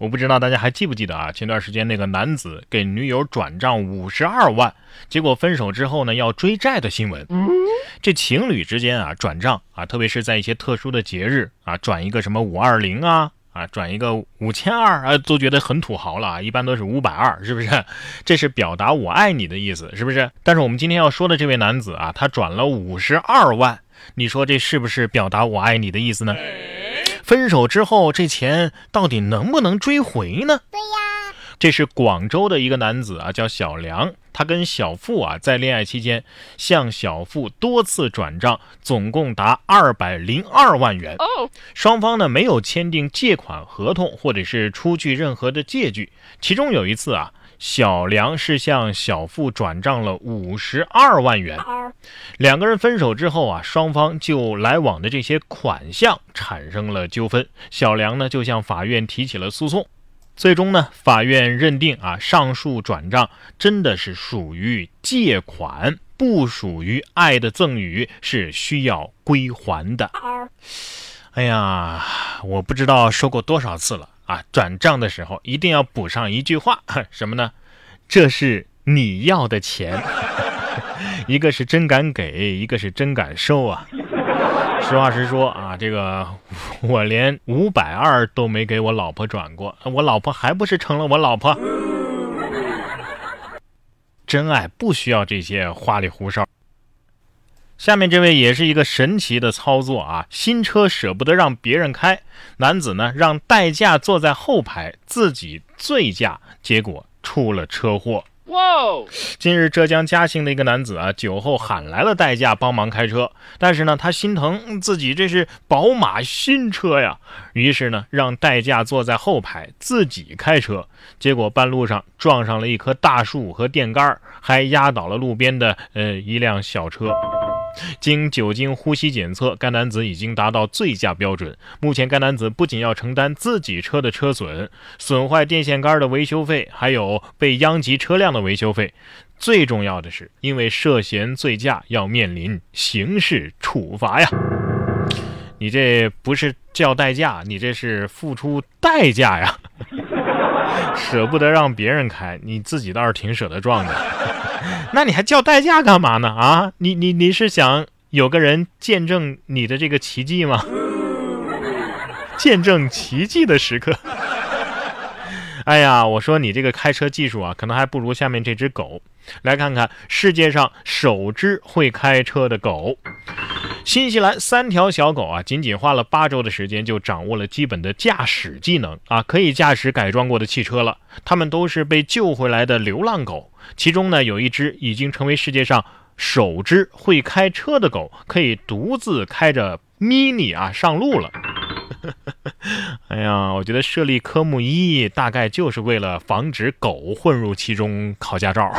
我不知道大家还记不记得啊？前段时间那个男子给女友转账五十二万，结果分手之后呢要追债的新闻。这情侣之间啊转账啊，特别是在一些特殊的节日啊，转一个什么五二零啊啊，转一个五千二啊，都觉得很土豪了啊。一般都是五百二，是不是？这是表达我爱你的意思，是不是？但是我们今天要说的这位男子啊，他转了五十二万，你说这是不是表达我爱你的意思呢？分手之后，这钱到底能不能追回呢？对呀，这是广州的一个男子啊，叫小梁，他跟小付啊在恋爱期间向小付多次转账，总共达二百零二万元。双方呢没有签订借款合同或者是出具任何的借据，其中有一次啊。小梁是向小付转账了五十二万元，两个人分手之后啊，双方就来往的这些款项产生了纠纷，小梁呢就向法院提起了诉讼，最终呢，法院认定啊，上述转账真的是属于借款，不属于爱的赠与，是需要归还的。哎呀，我不知道说过多少次了。啊，转账的时候一定要补上一句话，什么呢？这是你要的钱，一个是真敢给，一个是真敢收啊。实话实说啊，这个我连五百二都没给我老婆转过，我老婆还不是成了我老婆？真爱不需要这些花里胡哨。下面这位也是一个神奇的操作啊！新车舍不得让别人开，男子呢让代驾坐在后排，自己醉驾，结果出了车祸。哇！近日，浙江嘉兴的一个男子啊，酒后喊来了代驾帮忙开车，但是呢，他心疼自己这是宝马新车呀，于是呢，让代驾坐在后排，自己开车，结果半路上撞上了一棵大树和电杆，还压倒了路边的呃一辆小车。经酒精呼吸检测，该男子已经达到醉驾标准。目前，该男子不仅要承担自己车的车损、损坏电线杆的维修费，还有被殃及车辆的维修费。最重要的是，因为涉嫌醉驾，要面临刑事处罚呀！你这不是叫代驾，你这是付出代价呀！舍不得让别人开，你自己倒是挺舍得撞的。那你还叫代驾干嘛呢？啊，你你你是想有个人见证你的这个奇迹吗？见证奇迹的时刻。哎呀，我说你这个开车技术啊，可能还不如下面这只狗。来看看世界上首只会开车的狗。新西兰三条小狗啊，仅仅花了八周的时间就掌握了基本的驾驶技能啊，可以驾驶改装过的汽车了。它们都是被救回来的流浪狗，其中呢有一只已经成为世界上首只会开车的狗，可以独自开着 Mini 啊上路了。哎呀，我觉得设立科目一大概就是为了防止狗混入其中考驾照。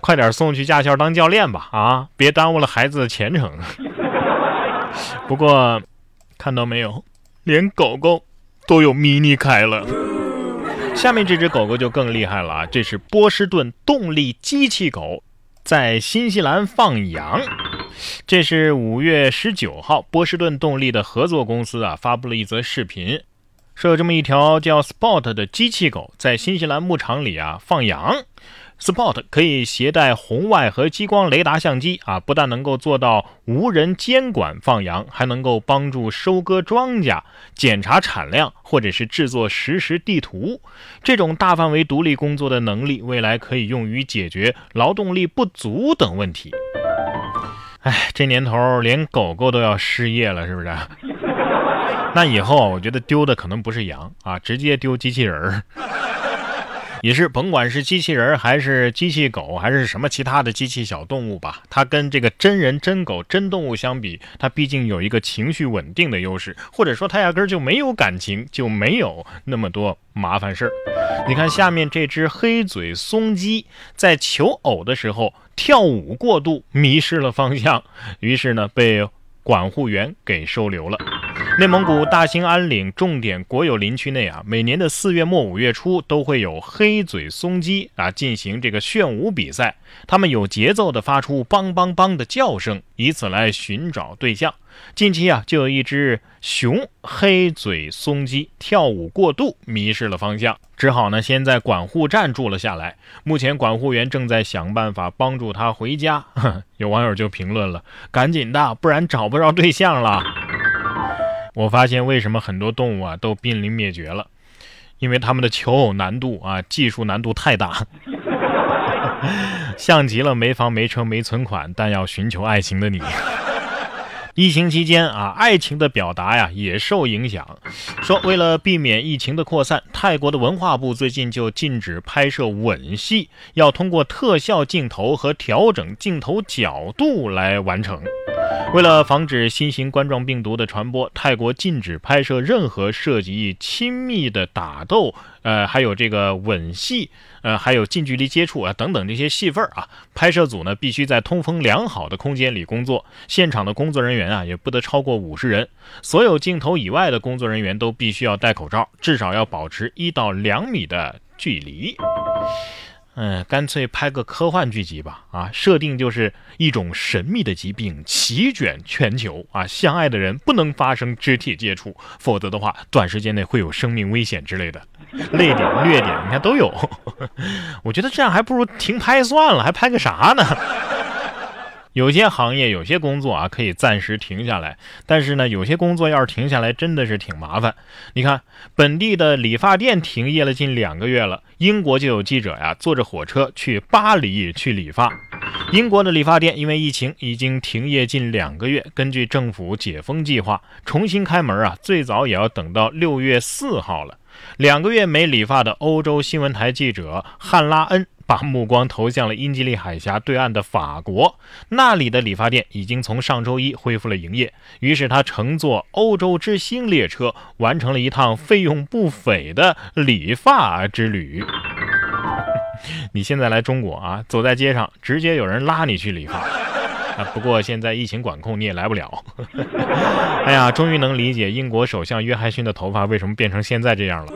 快点送去驾校当教练吧！啊，别耽误了孩子的前程。不过，看到没有，连狗狗都有 mini 开了。下面这只狗狗就更厉害了啊！这是波士顿动力机器狗，在新西兰放羊。这是五月十九号，波士顿动力的合作公司啊发布了一则视频，说有这么一条叫 Spot 的机器狗在新西兰牧场里啊放羊。Spot 可以携带红外和激光雷达相机啊，不但能够做到无人监管放羊，还能够帮助收割庄稼、检查产量或者是制作实时地图。这种大范围独立工作的能力，未来可以用于解决劳动力不足等问题。哎，这年头连狗狗都要失业了，是不是？那以后我觉得丢的可能不是羊啊，直接丢机器人儿。也是甭管是机器人还是机器狗还是什么其他的机器小动物吧，它跟这个真人真狗真动物相比，它毕竟有一个情绪稳定的优势，或者说它压根儿就没有感情，就没有那么多麻烦事儿。你看下面这只黑嘴松鸡在求偶的时候跳舞过度，迷失了方向，于是呢被管护员给收留了。内蒙古大兴安岭重点国有林区内啊，每年的四月末五月初都会有黑嘴松鸡啊进行这个炫舞比赛，它们有节奏的发出梆梆梆的叫声，以此来寻找对象。近期啊，就有一只雄黑嘴松鸡跳舞过度，迷失了方向，只好呢先在管护站住了下来。目前管护员正在想办法帮助它回家。有网友就评论了：“赶紧的，不然找不着对象了。”我发现为什么很多动物啊都濒临灭绝了，因为它们的求偶难度啊技术难度太大，像极了没房没车没存款但要寻求爱情的你。疫情期间啊，爱情的表达呀也受影响。说为了避免疫情的扩散，泰国的文化部最近就禁止拍摄吻戏，要通过特效镜头和调整镜头角度来完成。为了防止新型冠状病毒的传播，泰国禁止拍摄任何涉及亲密的打斗，呃，还有这个吻戏，呃，还有近距离接触啊等等这些戏份啊。拍摄组呢必须在通风良好的空间里工作，现场的工作人员啊也不得超过五十人。所有镜头以外的工作人员都必须要戴口罩，至少要保持一到两米的距离。嗯，干脆拍个科幻剧集吧！啊，设定就是一种神秘的疾病席卷全球啊，相爱的人不能发生肢体接触，否则的话，短时间内会有生命危险之类的，泪点、虐点，你看都有。我觉得这样还不如停拍算了，还拍个啥呢？有些行业、有些工作啊，可以暂时停下来，但是呢，有些工作要是停下来，真的是挺麻烦。你看，本地的理发店停业了近两个月了，英国就有记者呀，坐着火车去巴黎去理发。英国的理发店因为疫情已经停业近两个月，根据政府解封计划，重新开门啊，最早也要等到六月四号了。两个月没理发的欧洲新闻台记者汉拉恩。把目光投向了英吉利海峡对岸的法国，那里的理发店已经从上周一恢复了营业。于是他乘坐欧洲之星列车，完成了一趟费用不菲的理发之旅。你现在来中国啊，走在街上，直接有人拉你去理发。不过现在疫情管控，你也来不了。哎呀，终于能理解英国首相约翰逊的头发为什么变成现在这样了。